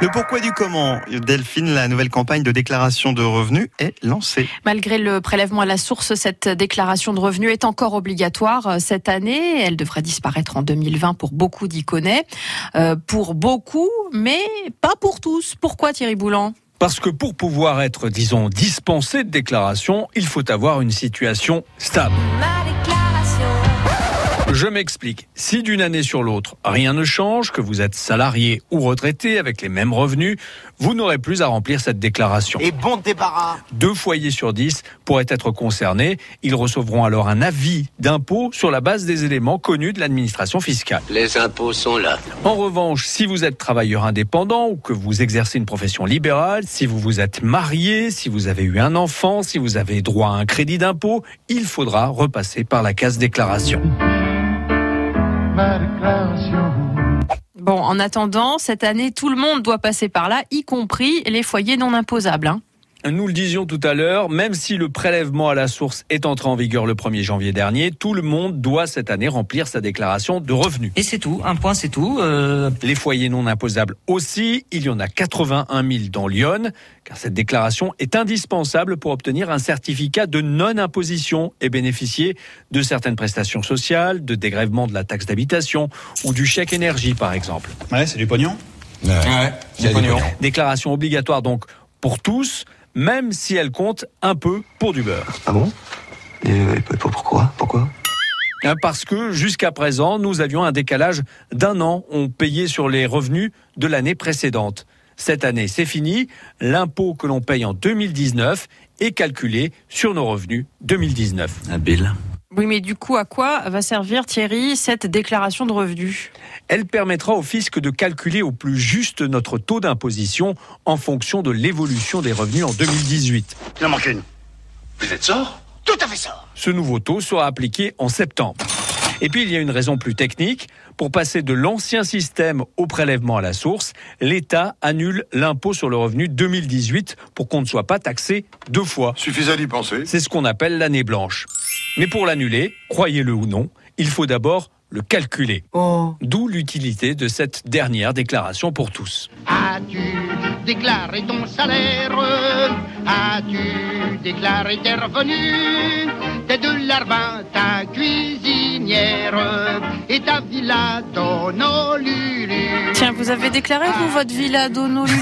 Le pourquoi du comment, Delphine, la nouvelle campagne de déclaration de revenus est lancée. Malgré le prélèvement à la source, cette déclaration de revenus est encore obligatoire cette année. Elle devrait disparaître en 2020 pour beaucoup d'Iconais. Euh, pour beaucoup, mais pas pour tous. Pourquoi Thierry Boulan? Parce que pour pouvoir être, disons, dispensé de déclaration, il faut avoir une situation stable. Je m'explique. Si d'une année sur l'autre, rien ne change, que vous êtes salarié ou retraité avec les mêmes revenus, vous n'aurez plus à remplir cette déclaration. Et bon débarras Deux foyers sur dix pourraient être concernés. Ils recevront alors un avis d'impôt sur la base des éléments connus de l'administration fiscale. Les impôts sont là. En revanche, si vous êtes travailleur indépendant ou que vous exercez une profession libérale, si vous vous êtes marié, si vous avez eu un enfant, si vous avez droit à un crédit d'impôt, il faudra repasser par la case déclaration. En attendant, cette année, tout le monde doit passer par là, y compris les foyers non imposables. Hein. Nous le disions tout à l'heure, même si le prélèvement à la source est entré en vigueur le 1er janvier dernier, tout le monde doit cette année remplir sa déclaration de revenus. Et c'est tout, un point c'est tout. Euh... Les foyers non imposables aussi, il y en a 81 000 dans Lyon, car cette déclaration est indispensable pour obtenir un certificat de non-imposition et bénéficier de certaines prestations sociales, de dégrèvement de la taxe d'habitation ou du chèque énergie par exemple. Ouais, c'est du pognon. Ouais, ouais c'est du pognon. Déclaration obligatoire donc pour tous même si elle compte un peu pour du beurre. Ah bon? Et, pourquoi? Pourquoi? Parce que jusqu'à présent, nous avions un décalage d'un an. On payait sur les revenus de l'année précédente. Cette année, c'est fini. L'impôt que l'on paye en 2019 est calculé sur nos revenus 2019. Habile. Oui, mais du coup, à quoi va servir, Thierry, cette déclaration de revenus? Elle permettra au fisc de calculer au plus juste notre taux d'imposition en fonction de l'évolution des revenus en 2018. Il en manque une. Vous êtes sort? Tout à fait ça. Ce nouveau taux sera appliqué en septembre. Et puis il y a une raison plus technique. Pour passer de l'ancien système au prélèvement à la source, l'État annule l'impôt sur le revenu 2018 pour qu'on ne soit pas taxé deux fois. Suffisait d'y penser. C'est ce qu'on appelle l'année blanche. Mais pour l'annuler, croyez-le ou non, il faut d'abord le calculer. Oh. D'où l'utilité de cette dernière déclaration pour tous. As-tu déclaré ton salaire? As-tu déclaré tes revenus? T'es ta cuisinière et ta villa d'Honolulu. Tiens, vous avez déclaré, vous, votre villa d'Honolulu?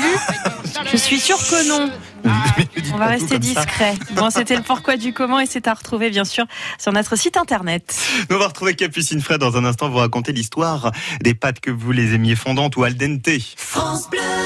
Je suis sûr que non. On va rester discret. Bon, c'était le pourquoi du comment et c'est à retrouver bien sûr sur notre site internet. Nous on va retrouver Capucine Fred dans un instant vous raconter l'histoire des pâtes que vous les aimiez fondantes ou al dente. France Bleu